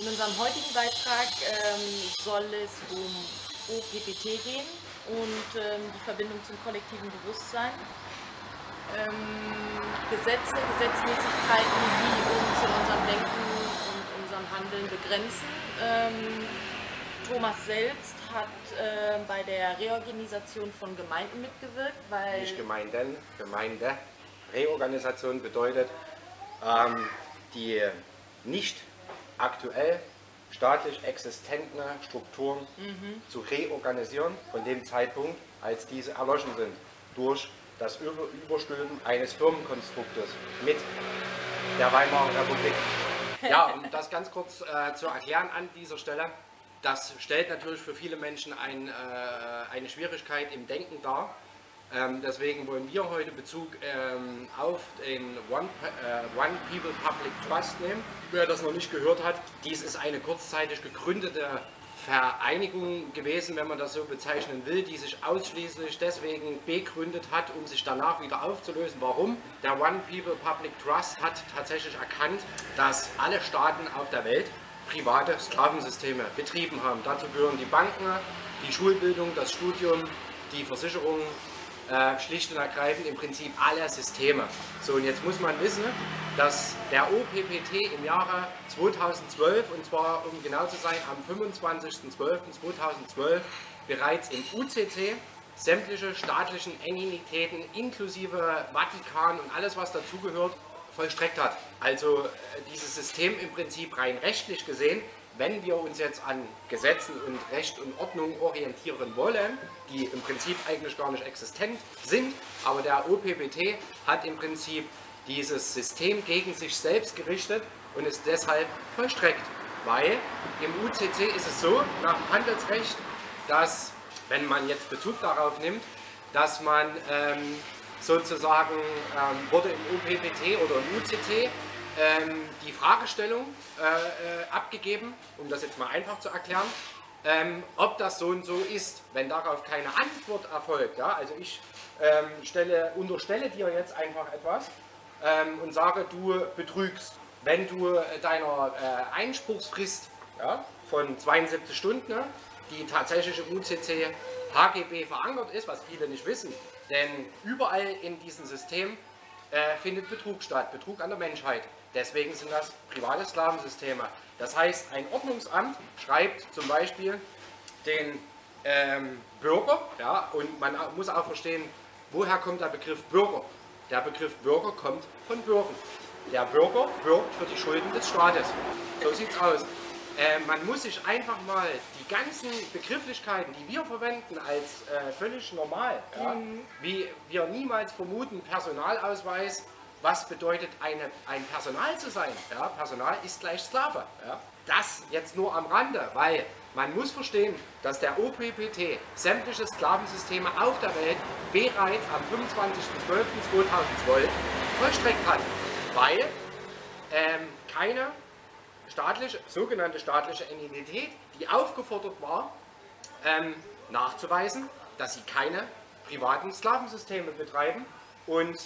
In unserem heutigen Beitrag ähm, soll es um OPPT gehen und ähm, die Verbindung zum kollektiven Bewusstsein. Ähm, Gesetze, Gesetzmäßigkeiten, die uns in unserem Denken und unserem Handeln begrenzen. Ähm, Thomas selbst hat äh, bei der Reorganisation von Gemeinden mitgewirkt, weil... Nicht Gemeinden, Gemeinde. Reorganisation bedeutet, ähm, die nicht aktuell staatlich existenten Strukturen mhm. zu reorganisieren von dem Zeitpunkt, als diese erloschen sind, durch das Überstülpen eines Firmenkonstruktes mit der Weimarer Republik. Ja, um das ganz kurz äh, zu erklären an dieser Stelle, das stellt natürlich für viele Menschen ein, äh, eine Schwierigkeit im Denken dar. Ähm, deswegen wollen wir heute Bezug ähm, auf den One, äh, One, People Public Trust nehmen. Wer das noch nicht gehört hat, dies ist eine kurzzeitig gegründete Vereinigung gewesen, wenn man das so bezeichnen will, die sich ausschließlich deswegen begründet hat, um sich danach wieder aufzulösen. Warum? Der One People Public Trust hat tatsächlich erkannt, dass alle Staaten auf der Welt private Sklavensysteme betrieben haben. Dazu gehören die Banken, die Schulbildung, das Studium, die Versicherungen, äh, schlicht und ergreifend im Prinzip alle Systeme. So, und jetzt muss man wissen, dass der OPPT im Jahre 2012, und zwar um genau zu sein, am 25.12.2012 bereits im UCC sämtliche staatlichen Entitäten inklusive Vatikan und alles, was dazugehört, vollstreckt hat. Also äh, dieses System im Prinzip rein rechtlich gesehen wenn wir uns jetzt an Gesetzen und Recht und Ordnung orientieren wollen, die im Prinzip eigentlich gar nicht existent sind, aber der OPBT hat im Prinzip dieses System gegen sich selbst gerichtet und ist deshalb vollstreckt. Weil im UCC ist es so, nach dem Handelsrecht, dass, wenn man jetzt Bezug darauf nimmt, dass man ähm, sozusagen ähm, wurde im OPPT oder im UCC ähm, die Fragestellung äh, äh, abgegeben, um das jetzt mal einfach zu erklären, ähm, ob das so und so ist. Wenn darauf keine Antwort erfolgt, ja, also ich ähm, stelle, unterstelle dir jetzt einfach etwas ähm, und sage, du betrügst. Wenn du deiner äh, Einspruchsfrist ja, von 72 Stunden, ne, die tatsächlich im UCC HGB verankert ist, was viele nicht wissen, denn überall in diesem System äh, findet Betrug statt, Betrug an der Menschheit. Deswegen sind das private Sklavensysteme. Das heißt, ein Ordnungsamt schreibt zum Beispiel den ähm, Bürger, ja, und man muss auch verstehen, woher kommt der Begriff Bürger? Der Begriff Bürger kommt von Bürgen. Der Bürger bürgt für die Schulden des Staates. So sieht es aus. Äh, man muss sich einfach mal die ganzen Begrifflichkeiten, die wir verwenden, als äh, völlig normal, ja, mhm. wie wir niemals vermuten, Personalausweis, was bedeutet eine, ein Personal zu sein. Ja, Personal ist gleich Sklave. Ja. Das jetzt nur am Rande, weil man muss verstehen, dass der OPPT sämtliche Sklavensysteme auf der Welt bereits am 25.12.2012 vollstreckt hat, weil ähm, keine staatliche, sogenannte staatliche Entität, die aufgefordert war, ähm, nachzuweisen, dass sie keine privaten Sklavensysteme betreiben und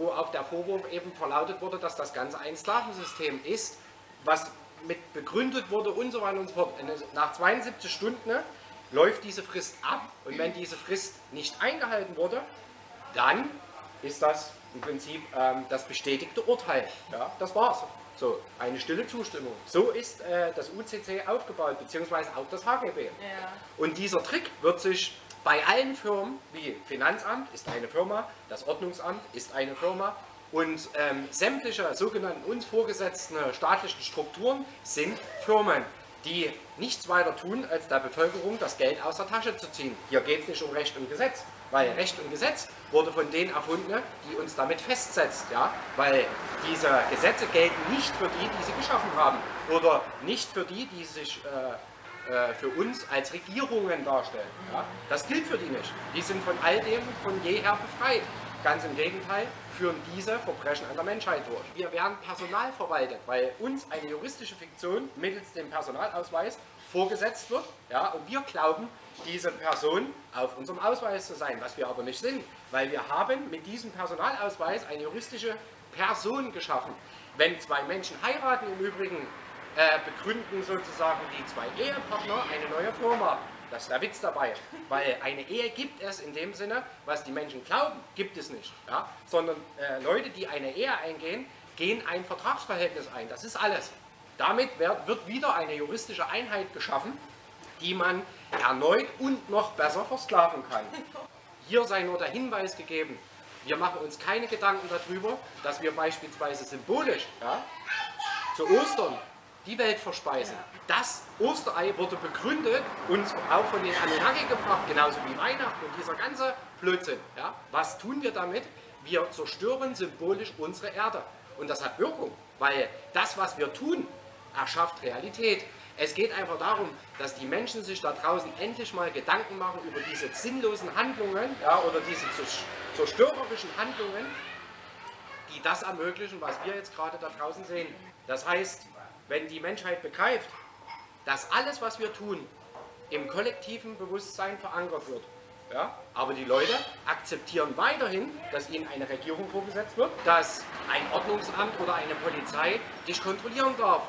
wo auch der Vorwurf eben verlautet wurde, dass das Ganze ein Sklavensystem ist, was mit begründet wurde und so weiter und so fort. Nach 72 Stunden ne, läuft diese Frist ab und wenn diese Frist nicht eingehalten wurde, dann ist das im Prinzip ähm, das bestätigte Urteil. Ja, das war's. So, eine stille Zustimmung. So ist äh, das UCC aufgebaut, beziehungsweise auch das HGB. Ja. Und dieser Trick wird sich bei allen Firmen, wie Finanzamt ist eine Firma, das Ordnungsamt ist eine Firma und ähm, sämtliche sogenannten uns vorgesetzten staatlichen Strukturen sind Firmen, die nichts weiter tun, als der Bevölkerung das Geld aus der Tasche zu ziehen. Hier geht es nicht um Recht und Gesetz, weil Recht und Gesetz wurde von denen erfunden, die uns damit festsetzt, ja, weil diese Gesetze gelten nicht für die, die sie geschaffen haben oder nicht für die, die sich äh, äh, für uns als Regierungen darstellen. Ja? Das gilt für die nicht. Die sind von all dem von jeher befreit. Ganz im Gegenteil, führen diese Verbrechen an der Menschheit durch. Wir werden Personal verwaltet, weil uns eine juristische Fiktion mittels dem Personalausweis vorgesetzt wird. Ja, und wir glauben, diese Person auf unserem Ausweis zu sein, was wir aber nicht sind, weil wir haben mit diesem Personalausweis eine juristische Person geschaffen. Wenn zwei Menschen heiraten, im Übrigen äh, begründen sozusagen die zwei Ehepartner eine neue Firma. Das ist der Witz dabei, weil eine Ehe gibt es in dem Sinne, was die Menschen glauben, gibt es nicht. Ja? Sondern äh, Leute, die eine Ehe eingehen, gehen ein Vertragsverhältnis ein. Das ist alles. Damit wird, wird wieder eine juristische Einheit geschaffen, die man erneut und noch besser versklaven kann. Hier sei nur der Hinweis gegeben, wir machen uns keine Gedanken darüber, dass wir beispielsweise symbolisch ja, zu Ostern die Welt verspeisen. Das Osterei wurde begründet und auch von den Anunnaki gebracht, genauso wie Weihnachten und dieser ganze Blödsinn. Ja. Was tun wir damit? Wir zerstören symbolisch unsere Erde. Und das hat Wirkung, weil das, was wir tun, erschafft Realität. Es geht einfach darum, dass die Menschen sich da draußen endlich mal Gedanken machen über diese sinnlosen Handlungen ja, oder diese zerstörerischen Handlungen, die das ermöglichen, was wir jetzt gerade da draußen sehen. Das heißt, wenn die Menschheit begreift, dass alles, was wir tun, im kollektiven Bewusstsein verankert wird, ja? Aber die Leute akzeptieren weiterhin, dass ihnen eine Regierung vorgesetzt wird, dass ein Ordnungsamt oder eine Polizei dich kontrollieren darf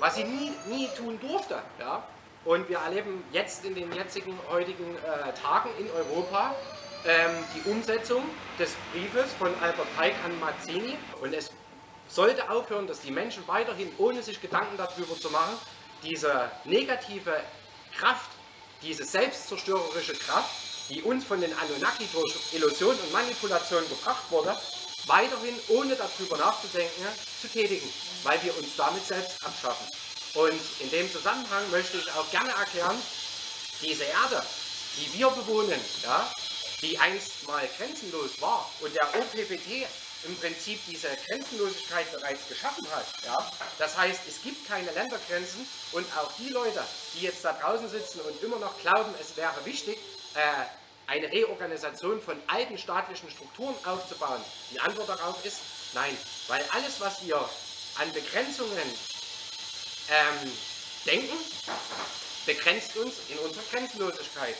was sie nie, nie tun durfte. Ja? Und wir erleben jetzt in den jetzigen, heutigen äh, Tagen in Europa ähm, die Umsetzung des Briefes von Albert Pike an Mazzini. Und es sollte aufhören, dass die Menschen weiterhin, ohne sich Gedanken darüber zu machen, diese negative Kraft, diese selbstzerstörerische Kraft, die uns von den Anunnaki durch Illusion und Manipulation gebracht wurde, weiterhin ohne darüber nachzudenken zu tätigen, weil wir uns damit selbst abschaffen. Und in dem Zusammenhang möchte ich auch gerne erklären, diese Erde, die wir bewohnen, ja, die einst mal grenzenlos war und der OPPT im Prinzip diese Grenzenlosigkeit bereits geschaffen hat. Ja? Das heißt, es gibt keine Ländergrenzen und auch die Leute, die jetzt da draußen sitzen und immer noch glauben, es wäre wichtig, äh, eine Reorganisation von alten staatlichen Strukturen aufzubauen? Die Antwort darauf ist nein, weil alles, was wir an Begrenzungen ähm, denken, begrenzt uns in unserer Grenzenlosigkeit.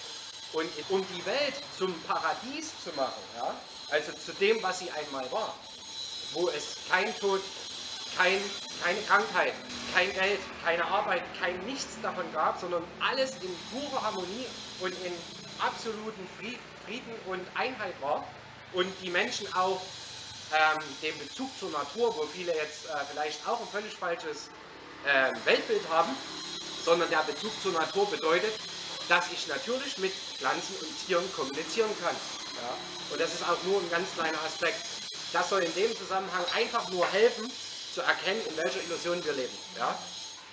Und um die Welt zum Paradies zu machen, ja, also zu dem, was sie einmal war, wo es kein Tod, kein, keine Krankheit, kein Geld, keine Arbeit, kein Nichts davon gab, sondern alles in purer Harmonie und in absoluten Frieden und Einheit war und die Menschen auch ähm, den Bezug zur Natur, wo viele jetzt äh, vielleicht auch ein völlig falsches äh, Weltbild haben, sondern der Bezug zur Natur bedeutet, dass ich natürlich mit Pflanzen und Tieren kommunizieren kann. Ja? Und das ist auch nur ein ganz kleiner Aspekt. Das soll in dem Zusammenhang einfach nur helfen, zu erkennen, in welcher Illusion wir leben. Ja?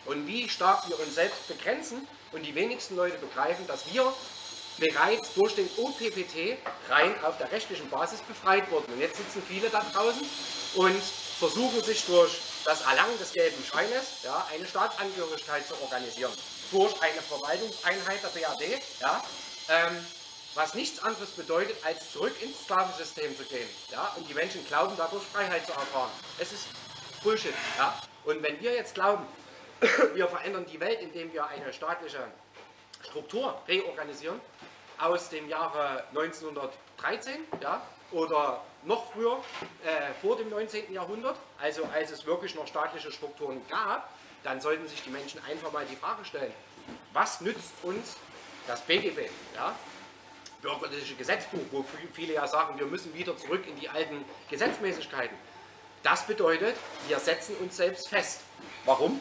Und wie stark wir uns selbst begrenzen und die wenigsten Leute begreifen, dass wir bereits durch den OPPT rein auf der rechtlichen Basis befreit wurden. Und jetzt sitzen viele da draußen und versuchen sich durch das Erlangen des gelben Scheines ja, eine Staatsangehörigkeit zu organisieren. Durch eine Verwaltungseinheit der BRD, ja, ähm, was nichts anderes bedeutet, als zurück ins Sklavensystem zu gehen. Ja, und die Menschen glauben dadurch Freiheit zu erfahren. Es ist Bullshit. Ja? Und wenn wir jetzt glauben, wir verändern die Welt, indem wir eine staatliche Struktur reorganisieren, aus dem Jahre 1913 ja, oder noch früher, äh, vor dem 19. Jahrhundert, also als es wirklich noch staatliche Strukturen gab, dann sollten sich die Menschen einfach mal die Frage stellen, was nützt uns das BGB, ja, bürgerliche Gesetzbuch, wo viele ja sagen, wir müssen wieder zurück in die alten Gesetzmäßigkeiten. Das bedeutet, wir setzen uns selbst fest. Warum?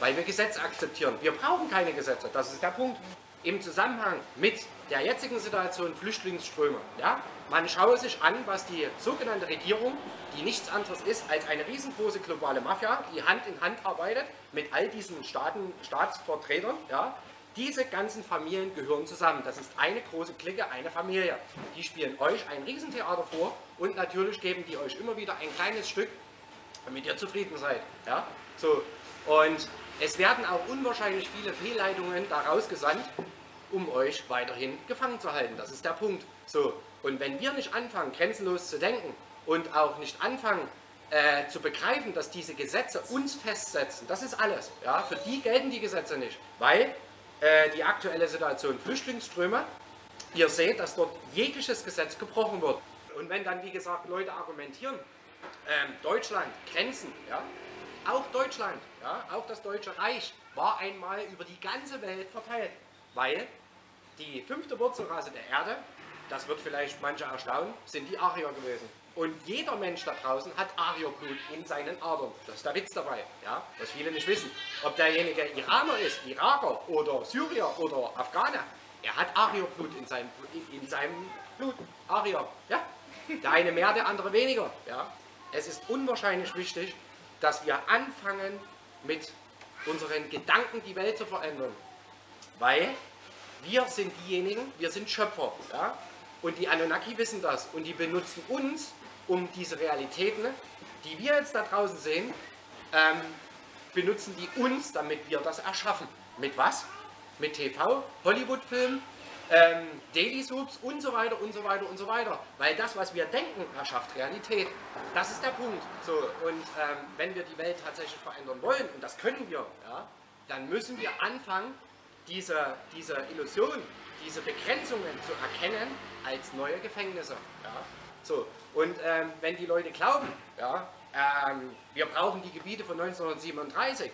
Weil wir Gesetze akzeptieren. Wir brauchen keine Gesetze, das ist der Punkt. Im Zusammenhang mit der jetzigen Situation Flüchtlingsströme. Ja? Man schaue sich an, was die sogenannte Regierung, die nichts anderes ist als eine riesengroße globale Mafia, die Hand in Hand arbeitet mit all diesen Staaten, Staatsvertretern. Ja? Diese ganzen Familien gehören zusammen. Das ist eine große Clique, eine Familie. Die spielen euch ein Riesentheater vor und natürlich geben die euch immer wieder ein kleines Stück, damit ihr zufrieden seid. Ja? So. Und es werden auch unwahrscheinlich viele Fehlleitungen daraus gesandt, um euch weiterhin gefangen zu halten. Das ist der Punkt. So, und wenn wir nicht anfangen, grenzenlos zu denken und auch nicht anfangen, äh, zu begreifen, dass diese Gesetze uns festsetzen, das ist alles. Ja? Für die gelten die Gesetze nicht, weil äh, die aktuelle Situation Flüchtlingsströme, ihr seht, dass dort jegliches Gesetz gebrochen wird. Und wenn dann, wie gesagt, Leute argumentieren, äh, Deutschland, Grenzen, ja, auch Deutschland, ja, auch das Deutsche Reich war einmal über die ganze Welt verteilt, weil die fünfte Wurzelrasse der Erde, das wird vielleicht manche erstaunen, sind die Arier gewesen. Und jeder Mensch da draußen hat Arierblut in seinen Adern. Das ist der Witz dabei, ja? was viele nicht wissen. Ob derjenige Iraner ist, Iraker oder Syrier oder Afghaner, er hat Arierblut in seinem, in seinem Blut. Arier, ja? Der eine mehr, der andere weniger. Ja? Es ist unwahrscheinlich wichtig, dass wir anfangen, mit unseren Gedanken die Welt zu verändern. Weil wir sind diejenigen, wir sind Schöpfer. Ja? Und die Anunnaki wissen das. Und die benutzen uns, um diese Realitäten, die wir jetzt da draußen sehen, ähm, benutzen die uns, damit wir das erschaffen. Mit was? Mit TV, Hollywood-Filmen, ähm, Daily Soups und so weiter und so weiter und so weiter. Weil das, was wir denken, erschafft Realität. Das ist der Punkt. So, und ähm, wenn wir die Welt tatsächlich verändern wollen, und das können wir, ja, dann müssen wir anfangen, diese, diese Illusion, diese Begrenzungen zu erkennen als neue Gefängnisse. Ja. So, und ähm, wenn die Leute glauben, ja, ähm, wir brauchen die Gebiete von 1937,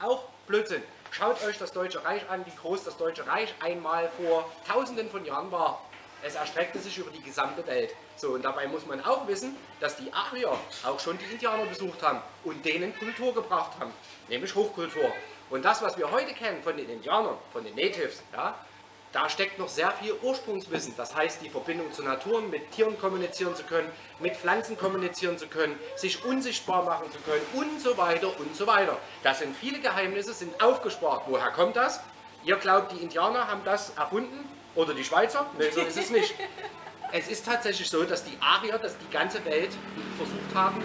auch Blödsinn. Schaut euch das Deutsche Reich an, wie groß das Deutsche Reich einmal vor tausenden von Jahren war. Es erstreckte sich über die gesamte Welt. So, und dabei muss man auch wissen, dass die Arier auch schon die Indianer besucht haben und denen Kultur gebracht haben, nämlich Hochkultur. Und das, was wir heute kennen von den Indianern, von den Natives, ja, da steckt noch sehr viel Ursprungswissen. Das heißt, die Verbindung zur Natur, mit Tieren kommunizieren zu können, mit Pflanzen kommunizieren zu können, sich unsichtbar machen zu können und so weiter und so weiter. Das sind viele Geheimnisse, sind aufgespart. Woher kommt das? Ihr glaubt, die Indianer haben das erfunden? Oder die Schweizer? Nein, so ist es nicht. Es ist tatsächlich so, dass die Arier, dass die ganze Welt versucht haben,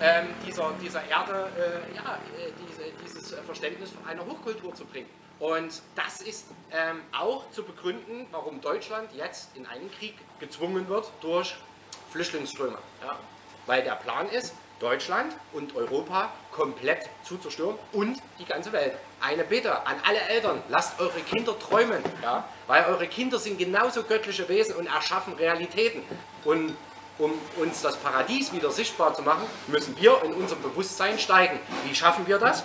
ähm, dieser, dieser Erde äh, ja, äh, diese, dieses Verständnis einer Hochkultur zu bringen. Und das ist ähm, auch zu begründen, warum Deutschland jetzt in einen Krieg gezwungen wird durch Flüchtlingsströme. Ja? Weil der Plan ist, Deutschland und Europa komplett zu zerstören und die ganze Welt. Eine Bitte an alle Eltern, lasst eure Kinder träumen, ja? weil eure Kinder sind genauso göttliche Wesen und erschaffen Realitäten. Und um uns das Paradies wieder sichtbar zu machen, müssen wir in unserem Bewusstsein steigen. Wie schaffen wir das?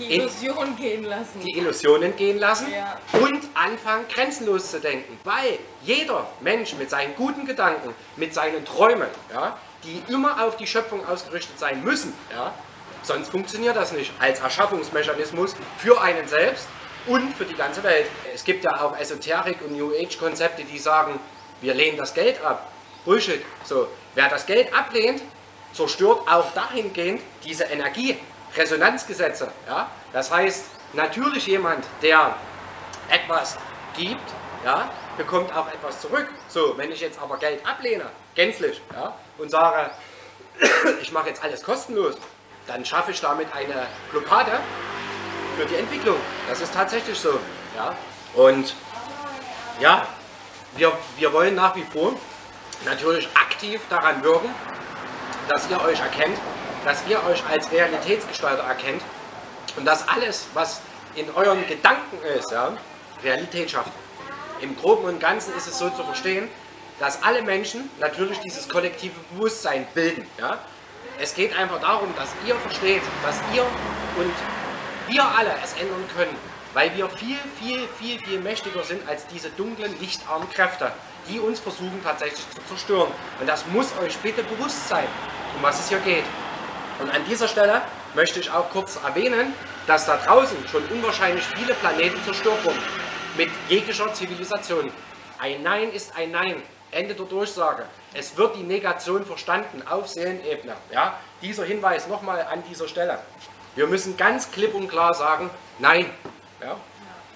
Die Illusion gehen lassen. Die Illusionen gehen lassen ja. und anfangen grenzenlos zu denken. Weil jeder Mensch mit seinen guten Gedanken, mit seinen Träumen, ja, die immer auf die Schöpfung ausgerichtet sein müssen, ja, sonst funktioniert das nicht als Erschaffungsmechanismus für einen selbst und für die ganze Welt. Es gibt ja auch Esoterik und New Age Konzepte, die sagen, wir lehnen das Geld ab. Bullshit. So, wer das Geld ablehnt, zerstört auch dahingehend diese Energie, Resonanzgesetze. Ja? Das heißt, natürlich jemand, der etwas gibt, ja, bekommt auch etwas zurück. So, wenn ich jetzt aber Geld ablehne, gänzlich, ja, und sage, ich mache jetzt alles kostenlos, dann schaffe ich damit eine Blockade für die Entwicklung. Das ist tatsächlich so. Ja? Und ja, wir, wir wollen nach wie vor natürlich aktiv daran wirken, dass ihr euch erkennt, dass ihr euch als Realitätsgestalter erkennt und dass alles, was in euren Gedanken ist, ja, Realität schafft. Im Groben und Ganzen ist es so zu verstehen, dass alle Menschen natürlich dieses kollektive Bewusstsein bilden. Ja? Es geht einfach darum, dass ihr versteht, dass ihr und wir alle es ändern können, weil wir viel, viel, viel, viel mächtiger sind als diese dunklen, lichtarmen Kräfte, die uns versuchen tatsächlich zu zerstören. Und das muss euch bitte bewusst sein, um was es hier geht. Und an dieser Stelle möchte ich auch kurz erwähnen, dass da draußen schon unwahrscheinlich viele Planeten zerstört wurden. Mit jeglicher Zivilisation. Ein Nein ist ein Nein. Ende der Durchsage. Es wird die Negation verstanden auf Seelenebene. Ja? Dieser Hinweis nochmal an dieser Stelle. Wir müssen ganz klipp und klar sagen, nein. Ja?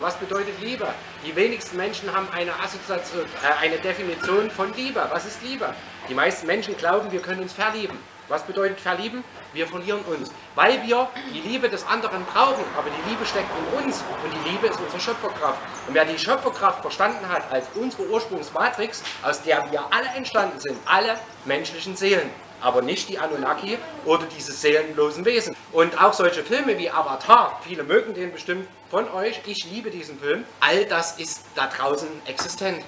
Was bedeutet Liebe? Die wenigsten Menschen haben eine, Assoziation, äh, eine Definition von Liebe. Was ist Liebe? Die meisten Menschen glauben, wir können uns verlieben. Was bedeutet verlieben? Wir verlieren uns, weil wir die Liebe des anderen brauchen. Aber die Liebe steckt in uns und die Liebe ist unsere Schöpferkraft. Und wer die Schöpferkraft verstanden hat als unsere Ursprungsmatrix, aus der wir alle entstanden sind, alle menschlichen Seelen, aber nicht die Anunnaki oder diese seelenlosen Wesen. Und auch solche Filme wie Avatar, viele mögen den bestimmt von euch, ich liebe diesen Film, all das ist da draußen existent.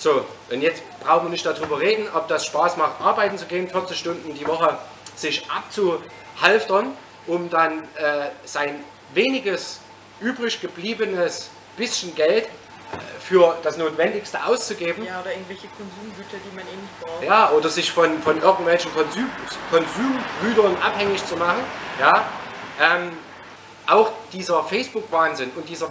So, und jetzt brauchen wir nicht darüber reden, ob das Spaß macht, arbeiten zu gehen, 40 Stunden die Woche sich abzuhalftern um dann äh, sein weniges übrig gebliebenes bisschen Geld äh, für das Notwendigste auszugeben. Ja, oder irgendwelche Konsumgüter, die man eh nicht braucht. Ja, oder sich von, von irgendwelchen Konsum, Konsumgütern abhängig zu machen. Ja, ähm, auch dieser Facebook-Wahnsinn und dieser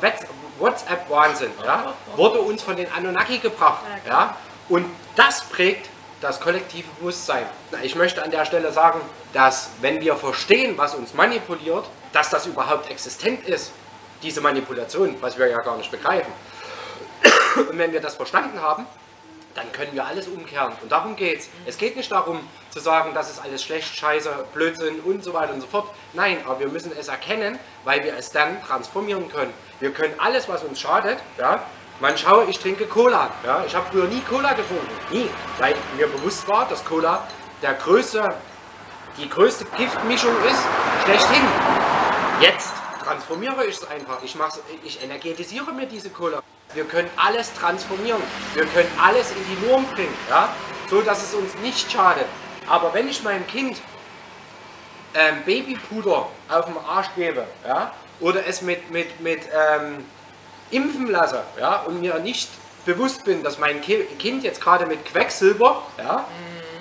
WhatsApp-Wahnsinn ja, wurde uns von den Anunnaki gebracht. Ja, und das prägt das kollektive Bewusstsein. Ich möchte an der Stelle sagen, dass wenn wir verstehen, was uns manipuliert, dass das überhaupt existent ist, diese Manipulation, was wir ja gar nicht begreifen. Und wenn wir das verstanden haben, dann können wir alles umkehren. Und darum geht es. Es geht nicht darum zu sagen, das ist alles schlecht, scheiße, Blödsinn und so weiter und so fort. Nein, aber wir müssen es erkennen, weil wir es dann transformieren können. Wir können alles, was uns schadet, ja, man schaue, ich trinke Cola. Ja, ich habe früher nie Cola getrunken. Nie. Weil mir bewusst war, dass Cola der größte, die größte Giftmischung ist, schlechthin. Jetzt transformiere ich es einfach. Ich, ich energetisiere mir diese Cola. Wir können alles transformieren. Wir können alles in die Norm bringen, ja? so dass es uns nicht schadet. Aber wenn ich meinem Kind ähm, Babypuder auf dem Arsch gebe ja? oder es mit, mit, mit ähm, impfen lasse ja? und mir nicht bewusst bin, dass mein Kind jetzt gerade mit Quecksilber, ja,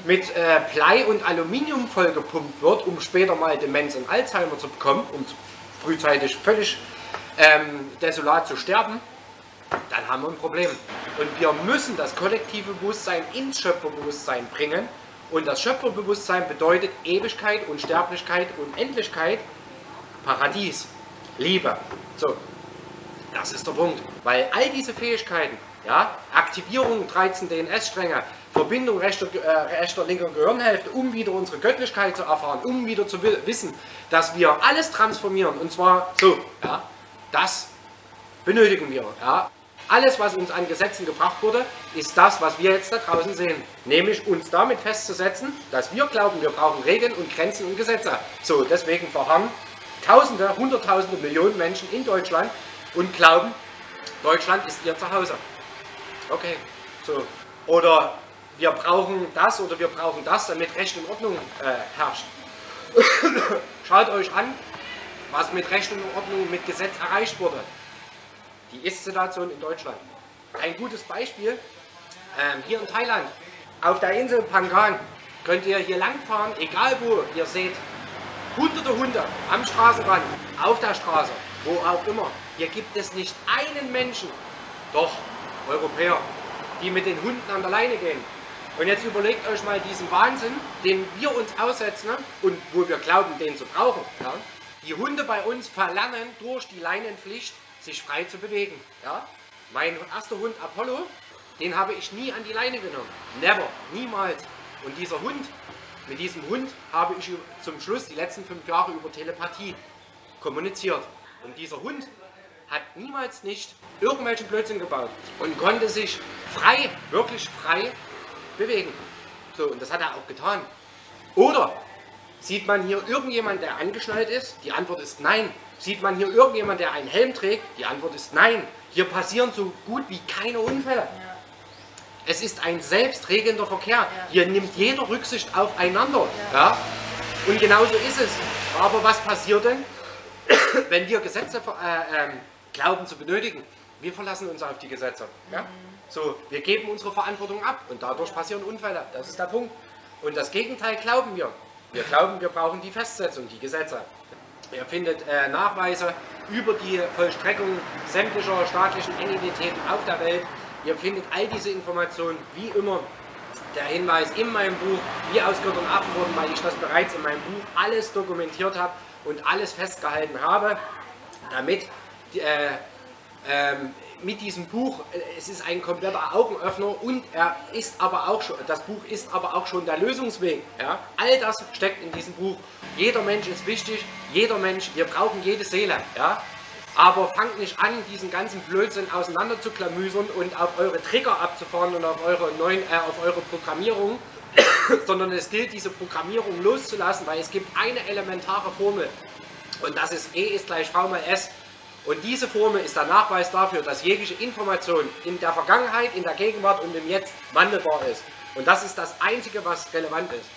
mit äh, Blei und Aluminium vollgepumpt wird, um später mal Demenz und Alzheimer zu bekommen, um frühzeitig völlig ähm, desolat zu sterben, dann haben wir ein Problem. Und wir müssen das kollektive Bewusstsein ins Schöpferbewusstsein bringen. Und das Schöpferbewusstsein bedeutet Ewigkeit, Unsterblichkeit, Unendlichkeit, Paradies, Liebe. So, das ist der Punkt. Weil all diese Fähigkeiten, ja, Aktivierung 13 DNS-Stränge, Verbindung rechter, äh, rechter, linker Gehirnhälfte, um wieder unsere Göttlichkeit zu erfahren, um wieder zu wissen, dass wir alles transformieren. Und zwar so, ja, das benötigen wir. Ja. Alles, was uns an Gesetzen gebracht wurde, ist das, was wir jetzt da draußen sehen. Nämlich uns damit festzusetzen, dass wir glauben, wir brauchen Regeln und Grenzen und Gesetze. So, deswegen verharren Tausende, Hunderttausende, Millionen Menschen in Deutschland und glauben, Deutschland ist ihr Zuhause. Okay, so. Oder wir brauchen das oder wir brauchen das, damit Recht und Ordnung äh, herrscht. Schaut euch an, was mit Recht und Ordnung mit Gesetz erreicht wurde die Ist-Situation in Deutschland. Ein gutes Beispiel, ähm, hier in Thailand, auf der Insel Pangan, könnt ihr hier langfahren, egal wo, ihr seht hunderte Hunde am Straßenrand, auf der Straße, wo auch immer. Hier gibt es nicht einen Menschen, doch Europäer, die mit den Hunden an der Leine gehen. Und jetzt überlegt euch mal diesen Wahnsinn, den wir uns aussetzen und wo wir glauben, den zu brauchen. Ja? Die Hunde bei uns verlernen durch die Leinenpflicht sich frei zu bewegen. Ja? Mein erster Hund Apollo, den habe ich nie an die Leine genommen. Never, niemals. Und dieser Hund, mit diesem Hund habe ich zum Schluss die letzten fünf Jahre über Telepathie kommuniziert. Und dieser Hund hat niemals nicht irgendwelchen Blödsinn gebaut und konnte sich frei, wirklich frei bewegen. So, und das hat er auch getan. Oder sieht man hier irgendjemand, der angeschnallt ist? Die Antwort ist nein. Sieht man hier irgendjemand, der einen Helm trägt? Die Antwort ist nein. Hier passieren so gut wie keine Unfälle. Ja. Es ist ein selbstregelnder Verkehr. Ja. Hier nimmt jeder Rücksicht aufeinander. Ja. ja. Und genauso ist es. Aber was passiert denn, wenn wir Gesetze äh, äh, glauben zu benötigen? Wir verlassen uns auf die Gesetze. Ja? Mhm. So, wir geben unsere Verantwortung ab und dadurch passieren Unfälle. Das ist der Punkt. Und das Gegenteil glauben wir. Wir glauben, wir brauchen die Festsetzung, die Gesetze. Ihr findet äh, Nachweise über die Vollstreckung sämtlicher staatlichen Entitäten auf der Welt. Ihr findet all diese Informationen wie immer. Der Hinweis in meinem Buch, wie aus Gott und Affen wurden, weil ich das bereits in meinem Buch alles dokumentiert habe und alles festgehalten habe, damit äh, ähm, mit diesem Buch, äh, es ist ein kompletter Augenöffner und er ist aber auch schon, das Buch ist aber auch schon der Lösungsweg. Ja? All das steckt in diesem Buch. Jeder Mensch ist wichtig, jeder Mensch, wir brauchen jede Seele. Ja? Aber fangt nicht an, diesen ganzen Blödsinn auseinander zu klamüsern und auf eure Trigger abzufahren und auf eure, neuen, äh, auf eure Programmierung, sondern es gilt, diese Programmierung loszulassen, weil es gibt eine elementare Formel. Und das ist E ist gleich V mal S. Und diese Formel ist der Nachweis dafür, dass jegliche Information in der Vergangenheit, in der Gegenwart und im Jetzt wandelbar ist. Und das ist das Einzige, was relevant ist.